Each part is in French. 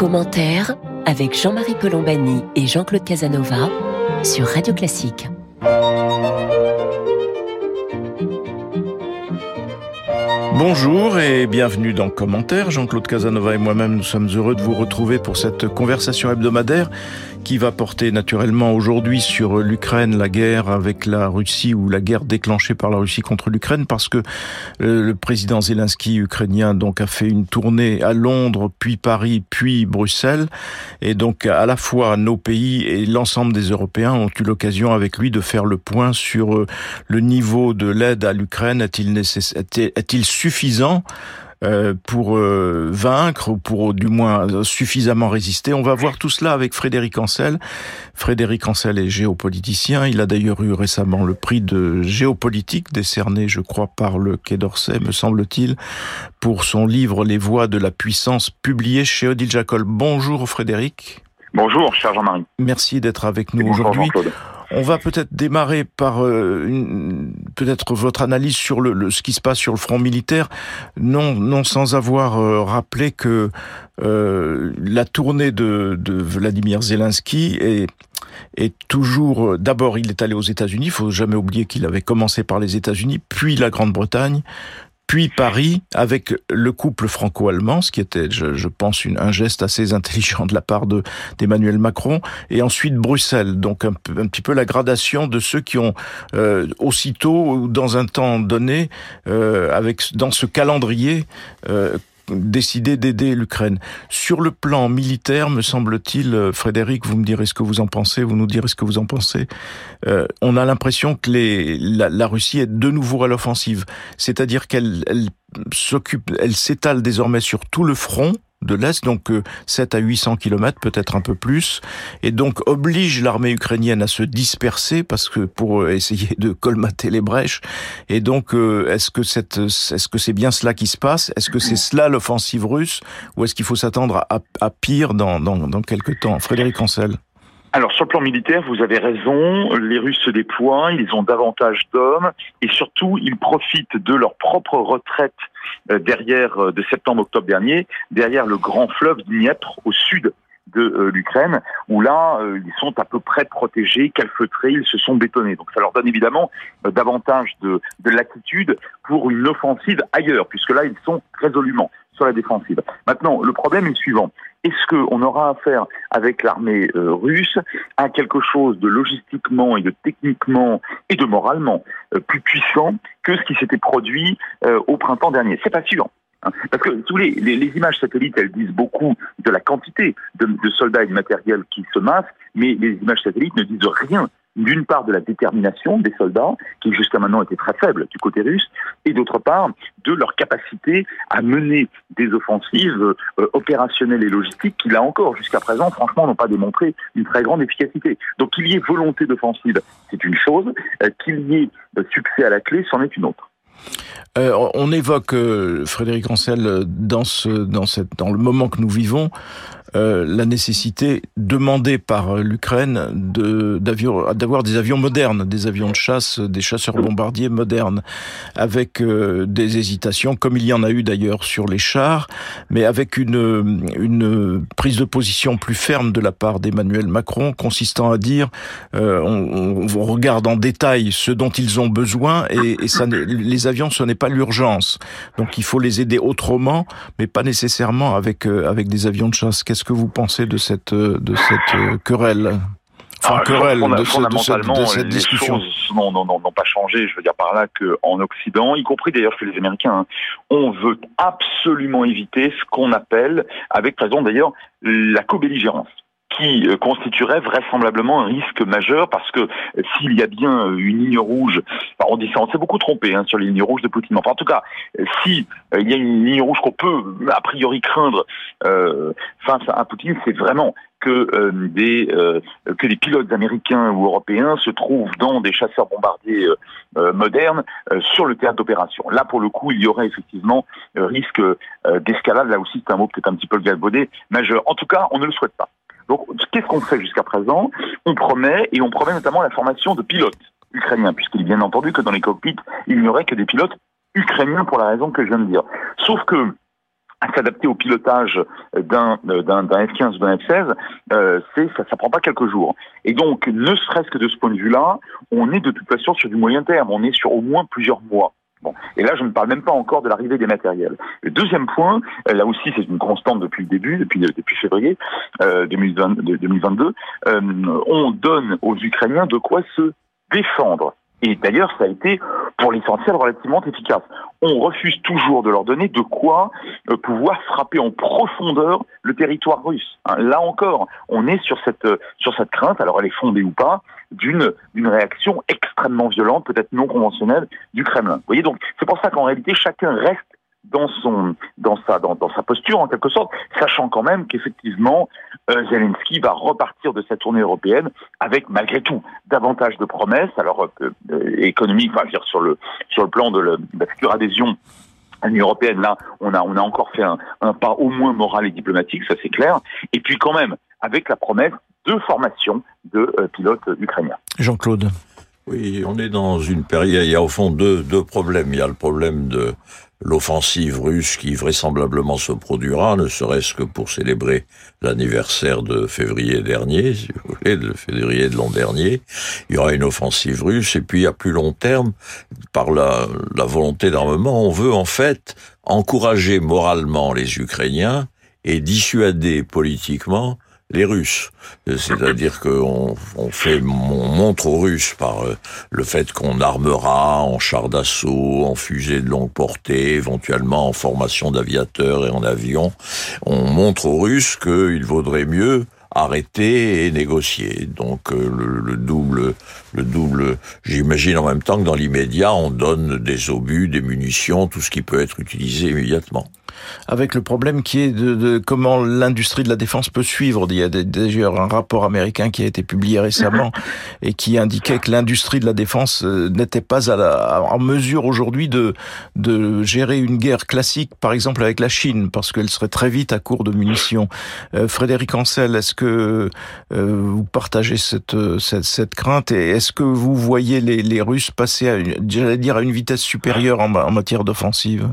Commentaire avec Jean-Marie Colombani et Jean-Claude Casanova sur Radio Classique. Bonjour et bienvenue dans Commentaire. Jean-Claude Casanova et moi-même, nous sommes heureux de vous retrouver pour cette conversation hebdomadaire qui va porter naturellement aujourd'hui sur l'Ukraine, la guerre avec la Russie ou la guerre déclenchée par la Russie contre l'Ukraine parce que euh, le président Zelensky ukrainien donc a fait une tournée à Londres, puis Paris, puis Bruxelles et donc à la fois nos pays et l'ensemble des Européens ont eu l'occasion avec lui de faire le point sur euh, le niveau de l'aide à l'Ukraine. Est-il est-il suffisant pour euh, vaincre ou pour du moins suffisamment résister. On va voir tout cela avec Frédéric Ancel. Frédéric Ancel est géopoliticien. Il a d'ailleurs eu récemment le prix de géopolitique décerné, je crois, par le Quai d'Orsay, me semble-t-il, pour son livre Les voies de la puissance publié chez Odile Jacob. Bonjour Frédéric. Bonjour, cher Jean-Marie. Merci d'être avec nous aujourd'hui. On va peut-être démarrer par euh, peut-être votre analyse sur le, ce qui se passe sur le front militaire, non, non sans avoir euh, rappelé que euh, la tournée de, de Vladimir Zelensky est toujours d'abord il est allé aux États-Unis, il faut jamais oublier qu'il avait commencé par les États-Unis, puis la Grande-Bretagne, puis Paris avec le couple franco-allemand, ce qui était, je, pense, une, un geste assez intelligent de la part de d'Emmanuel Macron, et ensuite Bruxelles. Donc un, un, petit peu la gradation de ceux qui ont euh, aussitôt ou dans un temps donné, euh, avec dans ce calendrier, euh, décidé d'aider l'Ukraine. Sur le plan militaire, me semble-t-il, euh, Frédéric, vous me direz ce que vous en pensez, vous nous direz ce que vous en pensez, euh, on a l'impression que les, la, la, Russie est de nouveau à l'offensive. C'est-à-dire qu'elle s'occupe, elle s'étale désormais sur tout le front, de l'Est, donc 7 euh, à 800 kilomètres, peut-être un peu plus, et donc oblige l'armée ukrainienne à se disperser parce que pour euh, essayer de colmater les brèches. Et donc, euh, est-ce que c'est est-ce c'est bien cela qui se passe? Est-ce que c'est cela l'offensive russe, ou est-ce qu'il faut s'attendre à, à, pire dans, dans, dans quelques temps? Frédéric Ancel. Alors sur le plan militaire, vous avez raison, les Russes se déploient, ils ont davantage d'hommes et surtout ils profitent de leur propre retraite euh, derrière euh, de septembre-octobre dernier, derrière le grand fleuve Dniepr au sud de euh, l'Ukraine, où là, ils sont à peu près protégés, calfeutrés, ils se sont bétonnés. Donc ça leur donne évidemment davantage de, de latitude pour une offensive ailleurs, puisque là, ils sont résolument sur la défensive. Maintenant, le problème est le suivant. Est-ce qu'on aura affaire avec l'armée euh, russe à quelque chose de logistiquement et de techniquement et de moralement euh, plus puissant que ce qui s'était produit euh, au printemps dernier? C'est pas sûr. Hein. Parce que tous les, les, images satellites, elles disent beaucoup de la quantité de, soldats et de matériel qui se massent, mais les images satellites ne disent rien d'une part de la détermination des soldats, qui jusqu'à maintenant était très faible du côté russe, et d'autre part de leur capacité à mener des offensives euh, opérationnelles et logistiques qui, là encore, jusqu'à présent, franchement, n'ont pas démontré une très grande efficacité. Donc qu'il y ait volonté d'offensive, c'est une chose, euh, qu'il y ait euh, succès à la clé, c'en est une autre. On évoque Frédéric Ancel cette dans le moment que nous vivons euh, la nécessité demandée par l'Ukraine d'avoir des avions modernes, des avions de chasse, des chasseurs bombardiers modernes, avec euh, des hésitations, comme il y en a eu d'ailleurs sur les chars, mais avec une, une prise de position plus ferme de la part d'Emmanuel Macron, consistant à dire euh, on, on, regarde en détail ce dont ils ont besoin et, et ça, les avions, ce n'est pas l'urgence. Donc il faut les aider autrement, mais pas nécessairement avec avec des avions de chasse. Qu'est-ce que vous pensez de cette, de cette euh, querelle? Enfin, ah, querelle, de, fondamentalement, de, cette, discussion. les choses n'ont pas changé. Je veux dire par là qu'en Occident, y compris d'ailleurs chez les Américains, hein, on veut absolument éviter ce qu'on appelle, avec raison d'ailleurs, la co-belligérance qui euh, constituerait vraisemblablement un risque majeur parce que euh, s'il y a bien euh, une ligne rouge, on dit ça, on s'est beaucoup trompé hein, sur les lignes rouges de Poutine. Enfin, en tout cas, si il y a une ligne rouge qu'on peut a priori craindre euh, face à Poutine, c'est vraiment que des que des pilotes américains ou européens se trouvent dans des chasseurs bombardiers modernes sur le théâtre d'opération. Là, pour le coup, il y aurait effectivement risque d'escalade. Là aussi, c'est un mot peut-être un petit peu galvaudé, majeur. En tout cas, on ne le souhaite pas. Donc, qu'est-ce qu'on fait jusqu'à présent? On promet, et on promet notamment la formation de pilotes ukrainiens, puisqu'il est bien entendu que dans les cockpits, il n'y aurait que des pilotes ukrainiens pour la raison que je viens de dire. Sauf que à s'adapter au pilotage d'un d'un F-15 ou d'un F-16, c'est ça, ça prend pas quelques jours. Et donc, ne serait-ce que de ce point de vue-là, on est de toute façon sur du moyen terme, on est sur au moins plusieurs mois. Et là, je ne parle même pas encore de l'arrivée des matériels. Le deuxième point, euh, là aussi, c'est une constante depuis le début, depuis, depuis février euh, 2022, euh, on donne aux Ukrainiens de quoi se défendre. Et d'ailleurs, ça a été, pour l'essentiel, relativement efficace. On refuse toujours de leur donner de quoi euh, pouvoir frapper en profondeur le territoire russe. Hein, là encore, on est sur cette sur cette crainte, alors elle est fondée ou pas, d'une d'une réaction extrêmement violente, peut-être non conventionnelle, du Kremlin. Vous voyez donc, c'est pour ça qu'en réalité, chacun reste dans son dans sa dans, dans, sa posture en quelque sorte, sachant quand même qu'effectivement euh, Zelensky va repartir de cette tournée européenne avec malgré tout davantage de promesses, alors euh, euh économiques, enfin dire sur le sur le plan de, la future adhésion à l'Union européenne, là, on a on a encore fait un, un pas au moins moral et diplomatique, ça c'est clair. Et puis quand même avec la promesse de formation de euh, pilotes ukrainiens. Jean-Claude. Oui, on est dans une période, il y a au fond deux, deux problèmes. Il y a le problème de l'offensive russe qui vraisemblablement se produira, ne serait-ce que pour célébrer l'anniversaire de février dernier, si vous voulez, de février de l'an dernier. Il y aura une offensive russe et puis à plus long terme, par la, la volonté d'armement, on veut en fait encourager moralement les Ukrainiens et dissuader politiquement les Russes. C'est-à-dire qu'on on fait, on montre aux Russes par euh, le fait qu'on armera en chars d'assaut, en fusées de longue portée, éventuellement en formation d'aviateurs et en avion, on montre aux Russes qu'il vaudrait mieux arrêter et négocier. Donc euh, le, double, le double. J'imagine en même temps que dans l'immédiat, on donne des obus, des munitions, tout ce qui peut être utilisé immédiatement avec le problème qui est de, comment l'industrie de la défense peut suivre. Il y a d'ailleurs un rapport américain qui a été publié récemment et qui indiquait que l'industrie de la défense euh, n'était pas à en mesure aujourd'hui de, de gérer une guerre classique, par exemple avec la Chine, parce qu'elle serait très vite à court de munitions. Euh, Frédéric Ancel, est-ce que euh, vous partagez cette, cette, cette crainte et est-ce que vous voyez les, les Russes passer à, une, dire, à une vitesse supérieure en, en matière d'offensive?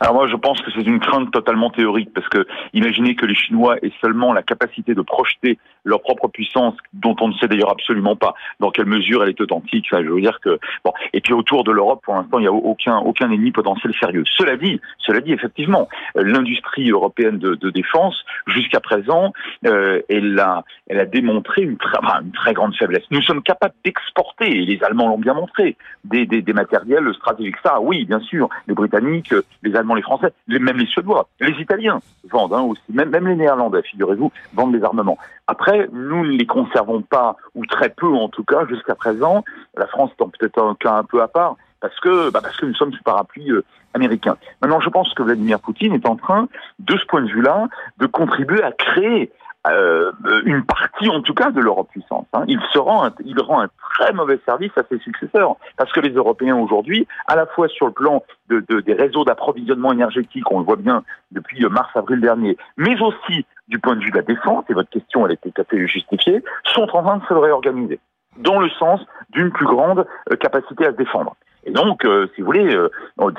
Alors moi, je pense que c'est une crainte totalement théorique, parce que imaginez que les Chinois aient seulement la capacité de projeter leur propre puissance, dont on ne sait d'ailleurs absolument pas dans quelle mesure elle est authentique. Enfin, je veux dire que bon. Et puis autour de l'Europe, pour l'instant, il n'y a aucun aucun ennemi potentiel sérieux. Cela dit, cela dit, effectivement, l'industrie européenne de, défense, jusqu'à présent, euh, elle a elle a démontré une, très, une très grande faiblesse. Nous sommes capables d'exporter, et les Allemands l'ont bien montré, des, des, des matériels stratégiques. Ça, oui, bien sûr, les Britanniques, les Allemands les Français, même les Suédois, les Italiens vendent hein, aussi, même, même les Néerlandais, figurez-vous, vendent des armements. Après, nous ne les conservons pas, ou très peu en tout cas, jusqu'à présent. La France étant peut-être un cas un peu à part, parce que, bah parce que nous sommes sous parapluie euh, américain. Maintenant, je pense que Vladimir Poutine est en train, de ce point de vue-là, de contribuer à créer euh, une partie en tout cas de l'Europe puissance. Hein. Il se rend, il rend un très mauvais service à ses successeurs parce que les Européens aujourd'hui, à la fois sur le plan de, de, des réseaux d'approvisionnement énergétique, on le voit bien depuis mars-avril dernier, mais aussi du point de vue de la défense, et votre question elle était tout à fait justifiée, sont en train de se réorganiser dans le sens d'une plus grande euh, capacité à se défendre. Et donc, euh, si vous voulez,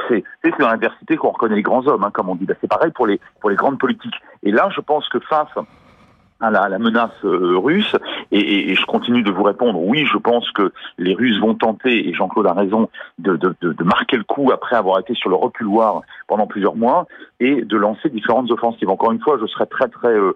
c'est dans l'adversité qu'on reconnaît les grands hommes, hein, comme on dit. Bah, c'est pareil pour les grandes politiques. Et là, je pense que face à la, menace euh, russe. Et, et, je continue de vous répondre, oui, je pense que les Russes vont tenter, et Jean-Claude a raison, de, de, de, marquer le coup après avoir été sur le reculoir pendant plusieurs mois et de lancer différentes offensives. Encore une fois, je serais très très, euh,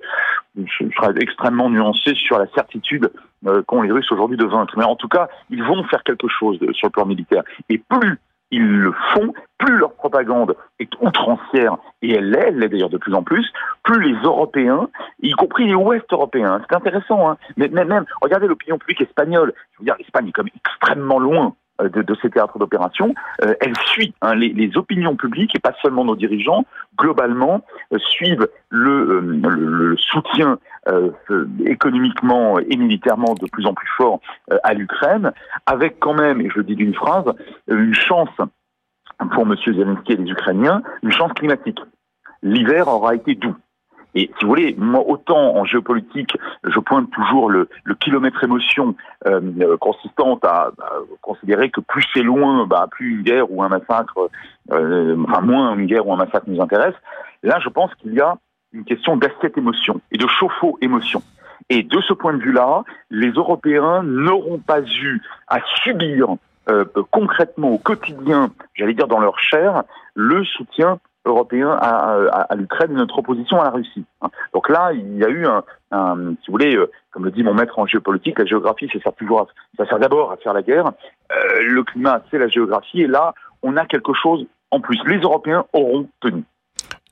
je serais extrêmement nuancé sur la certitude euh, qu'ont les Russes aujourd'hui de vaincre. Mais en tout cas, ils vont faire quelque chose sur le plan militaire. Et plus ils le font, plus leur propagande est outrancière, et elle l'est, elle l'est d'ailleurs de plus en plus, plus les Européens, y compris les Ouest européens, c'est intéressant, hein, mais même, regardez l'opinion publique espagnole, je veux dire, l'Espagne est comme extrêmement loin de, de, ces théâtres d'opération, euh, elle suit hein, les, les, opinions publiques et pas seulement nos dirigeants, globalement, euh, suivent le, le, soutien économiquement et militairement de plus en plus fort à l'Ukraine, avec quand même, et je le dis d'une phrase, une chance pour M. Zelensky et les Ukrainiens, une chance climatique. L'hiver aura été doux. Et si vous voulez, moi, autant en géopolitique, je pointe toujours le, kilomètre émotion euh, à, considérer que plus c'est loin, bah, plus une guerre ou un massacre, euh, enfin moins une guerre ou un massacre nous intéresse. Là, je pense qu'il y a une question d'assiette émotion et de chauffe-eau émotion. Et de ce point de vue-là, les Européens n'auront pas eu à subir euh, concrètement au quotidien, j'allais dire dans leur chair, le soutien européen à, à, l'Ukraine notre opposition à la Russie. Donc là, il y a eu un, si vous voulez, euh, comme le dit mon maître en géopolitique, la géographie, ça sert toujours, ça sert d'abord à faire la guerre. Euh, le climat, c'est la géographie, et là, on a quelque chose en plus. Les Européens auront tenu.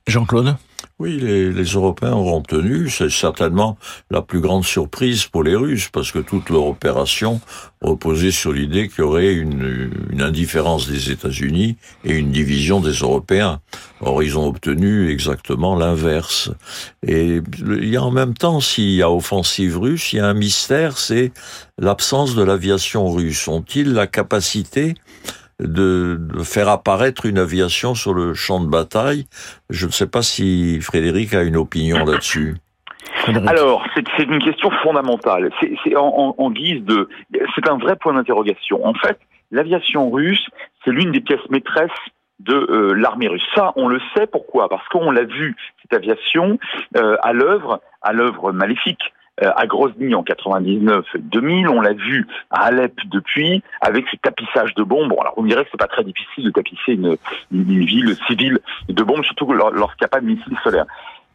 Jean-Claude? Oui, les, les, Européens auront tenu. C'est certainement la plus grande surprise pour les Russes, parce que toute leur opération reposait sur l'idée qu'il y aurait une, une, indifférence des États-Unis et une division des Européens. Or, ils ont obtenu exactement l'inverse. Et il y a en même temps, s'il y a offensive russe, il y a un mystère, c'est l'absence de l'aviation russe. Ont-ils la capacité de, faire apparaître une aviation sur le champ de bataille. Je ne sais pas si Frédéric a une opinion là-dessus. Alors, c'est une question fondamentale. C'est en, guise de, c'est un vrai point d'interrogation. En fait, l'aviation russe, c'est l'une des pièces maîtresses de euh, l'armée russe. Ça, on le sait. Pourquoi? Parce qu'on l'a vu cette aviation euh, à l'œuvre, à l'œuvre maléfique à Grozny en 99-2000, on l'a vu à Alep depuis, avec ce tapissage de bombes. Bon, alors on dirait que c'est pas très difficile de tapisser une, une ville civile de bombes, surtout lorsqu'il n'y a pas de missiles solaires.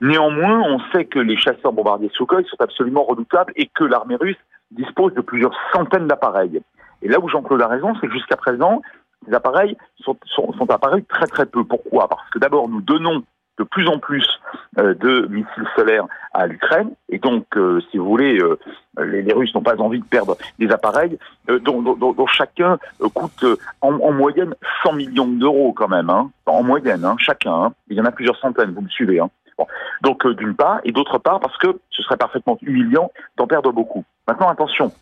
Néanmoins, on sait que les chasseurs bombardiers Sukhoi sont absolument redoutables et que l'armée russe dispose de plusieurs centaines d'appareils. Et là où Jean-Claude a raison, c'est que jusqu'à présent, ces appareils sont, sont, sont apparus très très peu. Pourquoi? Parce que d'abord, nous donnons de plus en plus euh, de missiles solaires à l'Ukraine. Et donc, euh, si vous voulez, euh, les, Russes n'ont pas envie de perdre des appareils dont, chacun coûte en, moyenne 100 millions d'euros quand même. Hein, en moyenne, hein, chacun. Hein. Il y en a plusieurs centaines, vous me suivez. Hein. Donc, d'une part, et d'autre part, parce que ce serait parfaitement humiliant d'en perdre beaucoup. Maintenant, attention,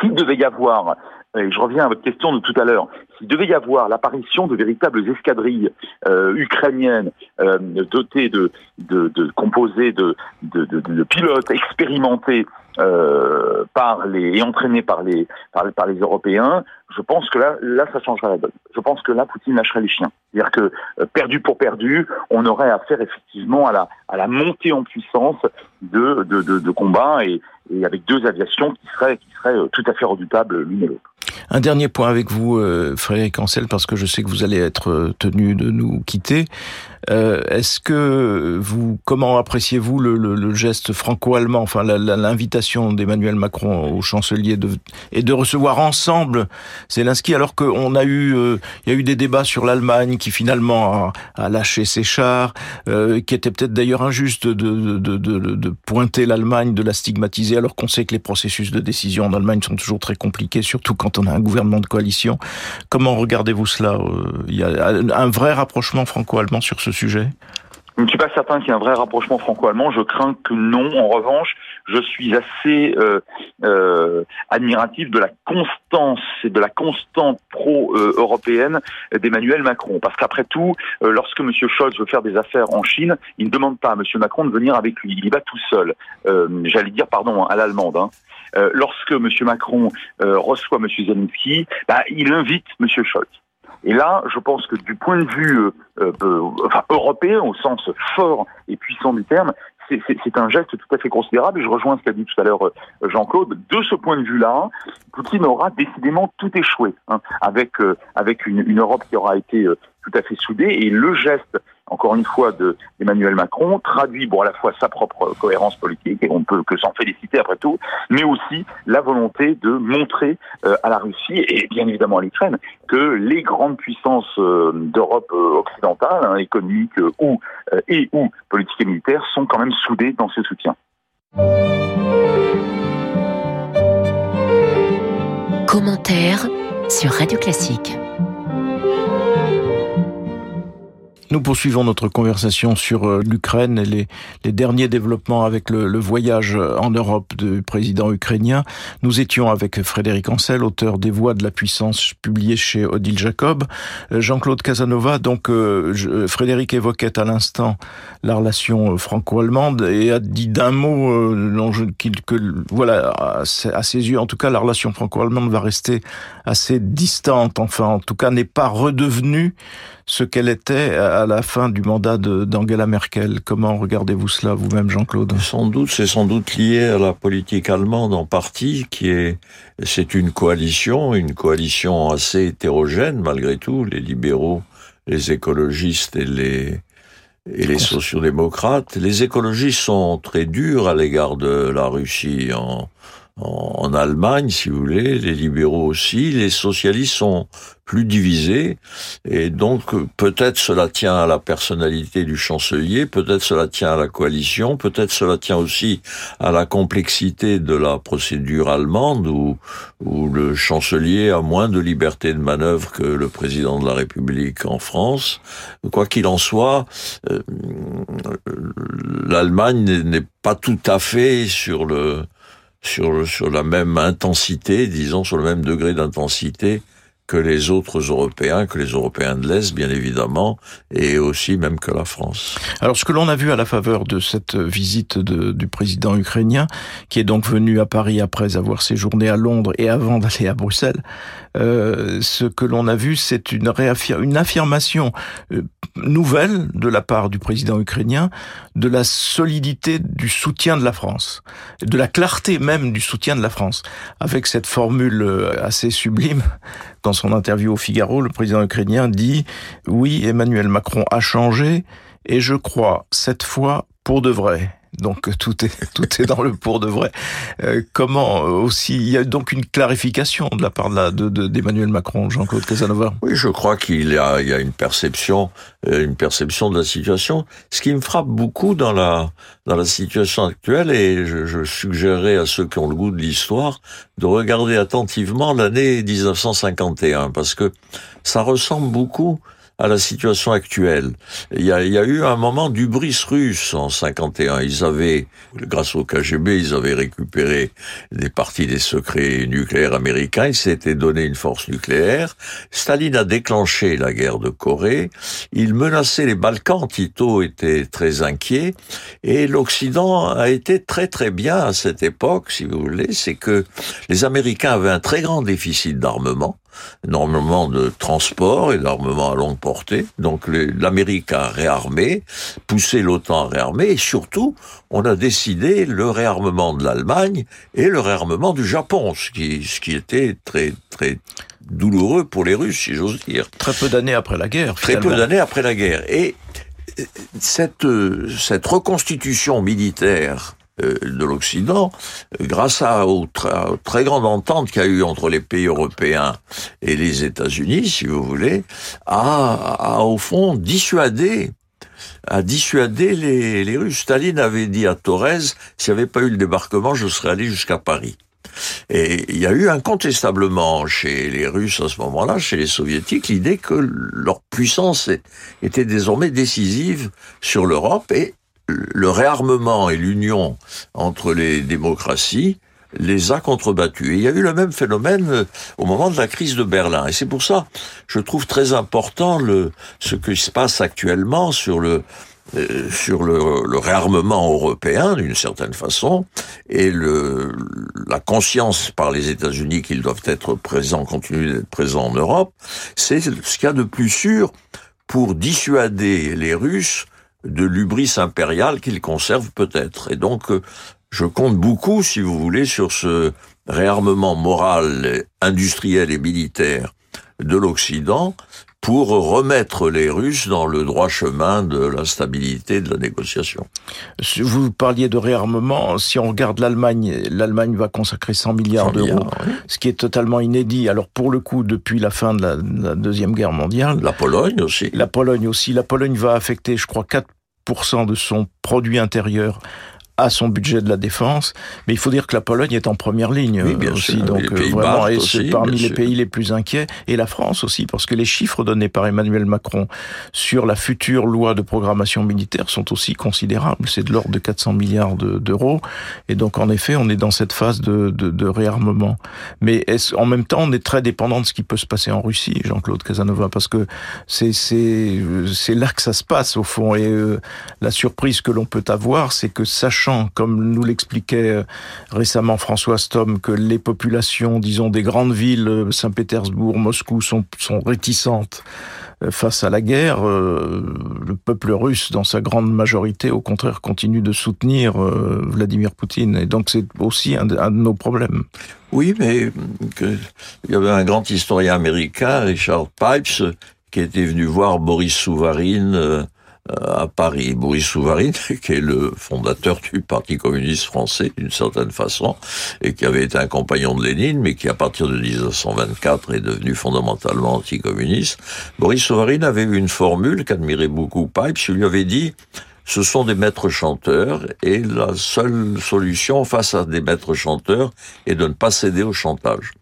s'il devait y avoir, et je reviens à votre question de tout à l'heure, s'il devait y avoir l'apparition de véritables escadrilles euh, ukrainiennes euh, dotées de, de, de composées de, de, de, pilotes expérimentés euh, par les et entraînés par les par, par, les Européens, je pense que là là ça changerait la donne. Je pense que là Poutine lâcherait les chiens. C'est-à-dire que euh, perdu pour perdu, on aurait affaire effectivement à la à la montée en puissance de de, de, combats et, et avec deux aviations qui seraient qui seraient euh, tout à fait redoutables l'une et l'autre. Un dernier point avec vous, Frédéric Ancel, parce que je sais que vous allez être tenu de nous quitter. Euh, Est-ce que vous, comment appréciez-vous le, le, le, geste franco-allemand, enfin l'invitation d'Emmanuel Macron au chancelier de, et de recevoir ensemble Zelensky, alors qu'on a eu, euh, il y a eu des débats sur l'Allemagne qui finalement a, a, lâché ses chars, euh, qui était peut-être d'ailleurs injuste de, de, de, de pointer l'Allemagne, de la stigmatiser, alors qu'on sait que les processus de décision en Allemagne sont toujours très compliqués, surtout quand on a un gouvernement de coalition. Comment regardez-vous cela euh, Il y a un vrai rapprochement franco-allemand sur ce sujet je ne suis pas certain qu'il y ait un vrai rapprochement franco-allemand. Je crains que non. En revanche, je suis assez euh, euh, admiratif de la constance et de la constante pro-européenne d'Emmanuel Macron. Parce qu'après tout, euh, lorsque M. Scholz veut faire des affaires en Chine, il ne demande pas à M. Macron de venir avec lui. Il y va tout seul. J'allais dire, pardon, à l'allemande. Hein. Lorsque M. Macron reçoit M. Zelensky, bah, il invite M. Scholz. Et là, je pense que du point de vue euh, euh, enfin, européen, au sens fort et puissant du terme, c'est un geste tout à fait considérable. Et je rejoins ce qu'a dit tout à l'heure Jean-Claude. De ce point de vue-là, Poutine aura décidément tout échoué, hein, avec avec une, une, Europe qui aura été tout à fait soudée. Et le geste encore une fois, de Emmanuel Macron, traduit bon à la fois sa propre cohérence politique, et on ne peut que s'en féliciter après tout, mais aussi la volonté de montrer euh, à la Russie et bien évidemment à l'Ukraine que les grandes puissances euh, d'Europe euh, occidentale, hein, économique ou et ou politique et militaire, sont quand même soudées dans ce soutien. Commentaire sur Radio Classique. Nous poursuivons notre conversation sur euh, l'Ukraine et les, les, derniers développements avec le, le, voyage en Europe du président ukrainien. Nous étions avec Frédéric Ancel, auteur des Voix de la puissance, publié chez Odile Jacob. Euh, Jean-Claude Casanova, donc euh, je, Frédéric évoquait à l'instant la relation franco-allemande et a dit d'un mot euh, que voilà à ses yeux en tout cas la relation franco-allemande va rester assez distante. Enfin, en tout cas, n'est pas redevenue ce qu'elle était à la fin du mandat d'Angela Merkel. Comment regardez-vous cela vous-même, Jean-Claude? Sans doute, c'est sans doute lié à la politique allemande en partie, qui est, c'est une coalition, une coalition assez hétérogène malgré tout, les libéraux, les écologistes et les et les sociodémocrates. Les écologistes sont très durs à l'égard de la Russie en en, Allemagne, si vous voulez, les libéraux aussi, les socialistes sont plus divisés, et donc peut-être cela tient à la personnalité du chancelier, peut-être cela tient à la coalition, peut-être cela tient aussi à la complexité de la procédure allemande, où, où le chancelier a moins de liberté de manœuvre que le président de la République en France. Quoi qu'il en soit, euh, l'Allemagne n'est pas tout à fait sur le sur, sur la même intensité, disons sur le même degré d'intensité que les autres Européens, que les Européens de l'Est, bien évidemment, et aussi même que la France. Alors, ce que l'on a vu à la faveur de cette visite de, du président ukrainien, qui est donc venu à Paris après avoir séjourné à Londres et avant d'aller à Bruxelles, euh, ce que l'on a vu, c'est une, une affirmation euh, nouvelle de la part du président ukrainien de la solidité du soutien de la France, de la clarté même du soutien de la France, avec cette formule euh, assez sublime dans son interview au Figaro, le président ukrainien dit oui, Emmanuel Macron a changé et je crois cette fois pour de vrai. Donc tout est tout est dans le pour de vrai. Euh, comment aussi il y a donc une clarification de la part de d'Emmanuel Macron, Jean-Claude Casanova? Oui, je crois qu'il y a il y a une perception euh, une perception de la situation. Ce qui me frappe beaucoup dans la dans la situation actuelle et je, je suggérerais à ceux qui ont le goût de l'histoire de regarder attentivement l'année 1951 parce que ça ressemble beaucoup à la situation actuelle. Il y a, il y a eu un moment d'ubris russe en 51. Ils avaient, grâce au KGB, ils avaient récupéré des parties des secrets nucléaires américains. Ils s'étaient donné une force nucléaire. Staline a déclenché la guerre de Corée. Il menaçait les Balkans. Tito était très inquiet. Et l'Occident a été très très bien à cette époque, si vous voulez. C'est que les Américains avaient un très grand déficit d'armement énormément de transport et d'armement à longue portée. Donc l'Amérique a réarmé, poussé l'OTAN à réarmer, et surtout, on a décidé le réarmement de l'Allemagne et le réarmement du Japon, ce qui, ce qui était très, très douloureux pour les Russes, si j'ose dire. Très peu d'années après la guerre. Très peu d'années après la guerre. Et cette, cette reconstitution militaire euh, de l'Occident, grâce à, aux, très grande entente qu'il y a eu entre les pays européens et les États-Unis, si vous voulez, a, a au fond dissuadé a dissuadé les, les Russes. Staline avait dit à Torres, s'il n'y avait pas eu le débarquement, je serais allé jusqu'à Paris. Et il y a eu incontestablement chez les Russes à ce moment-là, chez les Soviétiques, l'idée que leur puissance était désormais décisive sur l'Europe et le réarmement et l'union entre les démocraties les a contrebattus. Et il y a eu le même phénomène euh, au moment de la crise de Berlin. Et c'est pour ça, je trouve très important ce qui se passe actuellement sur le, euh, sur le, réarmement européen d'une certaine façon et la conscience par les États-Unis qu'ils doivent être présents, continuer d'être présents en Europe, c'est ce qu'il y a de plus sûr pour dissuader les Russes de l'ubris impérial qu'il conserve peut-être. Et donc, euh, je compte beaucoup, si vous voulez, sur ce réarmement moral, industriel et militaire de l'Occident pour remettre les Russes dans le droit chemin de la stabilité de la négociation. Vous parliez de réarmement. Si on regarde l'Allemagne, l'Allemagne va consacrer 100 milliards d'euros, ce qui est totalement inédit. Alors pour le coup, depuis la fin de la, la, Deuxième Guerre mondiale. La Pologne aussi. La Pologne aussi. La Pologne va affecter, je crois, 4% de son produit intérieur à son budget de la défense. Mais il faut dire que la Pologne est en première ligne aussi, donc vraiment, et c'est parmi les pays les plus inquiets, et la France aussi, parce que les chiffres donnés par Emmanuel Macron sur la future loi de programmation militaire sont aussi considérables. C'est de l'ordre de 400 milliards d'euros, et donc en effet, on est dans cette phase de, de, de réarmement. Mais en même temps, on est très dépendant de ce qui peut se passer en Russie, Jean-Claude Casanova, parce que c'est c'est là que ça se passe au fond. Et euh, la surprise que l'on peut avoir, c'est que sachant, comme nous l'expliquait euh, récemment François Stom, que les populations, disons, des grandes villes, euh, Saint-Pétersbourg, Moscou, sont, réticentes face à la guerre, le peuple russe, dans sa grande majorité, au contraire, continue de soutenir Vladimir Poutine. Et donc c'est aussi un de, nos problèmes. Oui, mais il y avait un grand historien américain, Richard Pipes, qui était venu voir Boris Souvarine euh, à Paris. Boris Souvarine, qui est le fondateur du Parti communiste français d'une certaine façon, et qui avait été un compagnon de Lénine, mais qui à partir de 1924 est devenu fondamentalement anticommuniste. Boris Souvarine avait eu une formule qu'admirait beaucoup Pipes, il lui avait dit ce sont des maîtres chanteurs et la seule solution face à des maîtres chanteurs est de ne pas céder au chantage.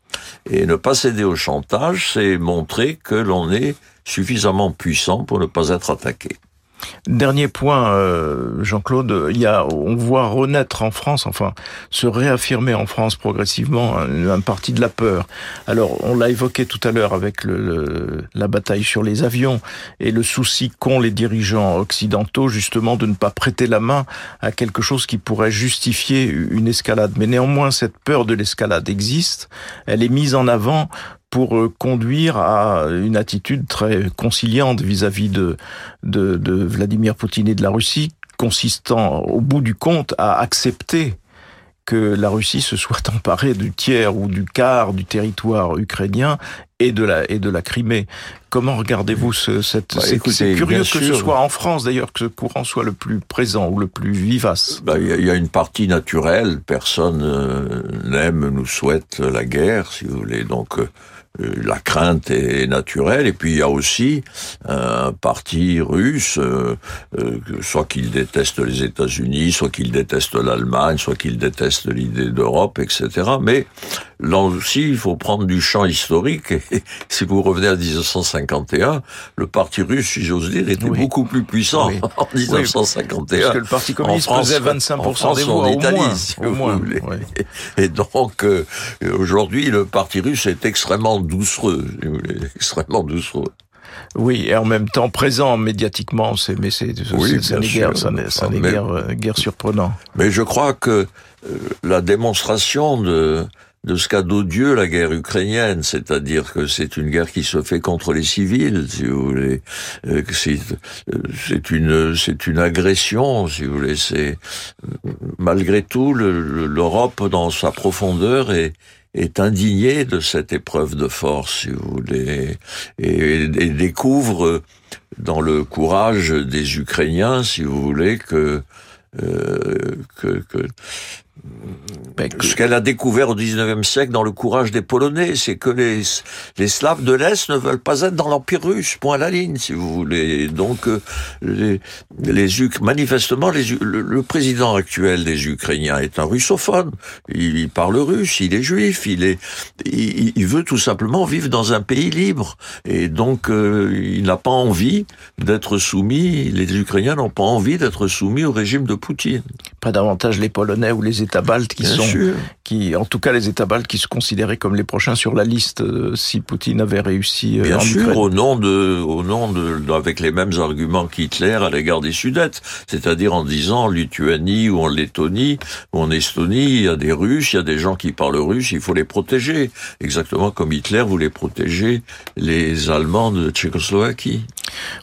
Et ne pas céder au chantage, c'est montrer que l'on est suffisamment puissant pour ne pas être attaqué. Dernier point, euh, Jean-Claude, il y a, on voit renaître en France, enfin, se réaffirmer en France progressivement un, parti de la peur. Alors, on l'a évoqué tout à l'heure avec le, la bataille sur les avions et le souci qu'ont les dirigeants occidentaux justement de ne pas prêter la main à quelque chose qui pourrait justifier une escalade. Mais néanmoins, cette peur de l'escalade existe. Elle est mise en avant pour euh, conduire à une attitude très conciliante vis-à-vis de, de, de, Vladimir Poutine et de la Russie, consistant au bout du compte à accepter que la Russie se soit emparée du tiers ou du quart du territoire ukrainien et de la et de la Crimée. Comment regardez-vous ce, cette bah, C'est curieux que ce soit en France d'ailleurs que ce courant soit le plus présent ou le plus vivace. Bah, il y, a une partie naturelle. Personne euh, n'aime, nous souhaite la guerre, si vous voulez. Donc euh, la crainte est naturelle. Et puis il y a aussi un parti russe, euh, euh, soit qu'il déteste les États-Unis, soit qu'il déteste l'Allemagne, soit qu'il déteste l'idée d'Europe, etc. Mais là aussi, il faut prendre du champ historique. Et si vous revenez à 1951, le parti russe, si j'ose dire, était beaucoup plus puissant en 1951. parce que le parti communiste faisait 25% des voix en Italie, si vous voulez. Et donc, aujourd'hui, le parti russe est extrêmement doucereux, extrêmement doucereux. Oui, et en même temps présent médiatiquement, c'est mais c'est oui, ça n'est guère, ça n'est guère, euh, guère surprenant. Mais je crois que euh, la démonstration de de ce qu'a d'odieux la guerre ukrainienne, c'est-à-dire que c'est une guerre qui se fait contre les civils, si vous voulez. Euh, c'est c'est une c'est une agression, si vous voulez. C'est malgré tout l'Europe dans sa profondeur est est indigné de cette épreuve de force, si vous voulez, et, découvre dans le courage des Ukrainiens, si vous voulez, que, euh, que, que ce qu'elle a découvert au 19e siècle dans le courage des Polonais, c'est que les, les Slaves de l'Est ne veulent pas être dans l'Empire russe, point à la ligne, si vous voulez. Donc, euh, les, les manifestement, les, le, président actuel des Ukrainiens est un russophone. Il, parle russe, il est juif, il est, il, veut tout simplement vivre dans un pays libre. Et donc, euh, il n'a pas envie d'être soumis, les Ukrainiens n'ont pas envie d'être soumis au régime de Poutine. Pas davantage les Polonais ou les États baltes qui sont, qui, en tout cas les États baltes qui se considéraient comme les prochains sur la liste euh, si Poutine avait réussi. Euh, Bien sûr, au nom de, au nom de, avec les mêmes arguments qu'Hitler à l'égard des Sudètes, c'est-à-dire en disant en Lituanie ou en Lettonie ou en Estonie, il y a des Russes, il y a des gens qui parlent russe, il faut les protéger, exactement comme Hitler voulait protéger les Allemands de Tchécoslovaquie.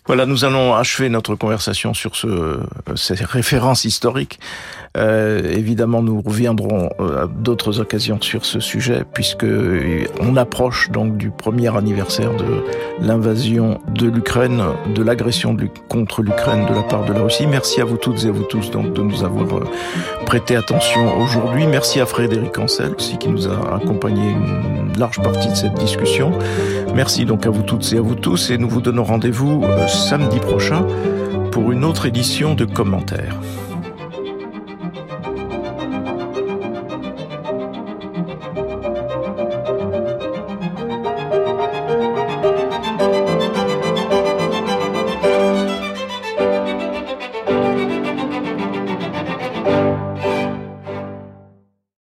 Voilà, nous allons achever notre conversation sur euh, ces références historiques. Euh, évidemment, nous reviendrons euh, à d'autres occasions sur ce sujet, puisque euh, on approche donc du premier anniversaire de l'invasion de l'Ukraine, de l'agression contre l'Ukraine de la part de la Russie. Merci à vous toutes et à vous tous donc de nous avoir prêté attention aujourd'hui. Merci à Frédéric Ancel aussi qui nous a accompagné une large partie de cette discussion. Merci donc à vous toutes et à vous tous et nous vous donnons rendez-vous samedi prochain pour une autre édition de commentaires.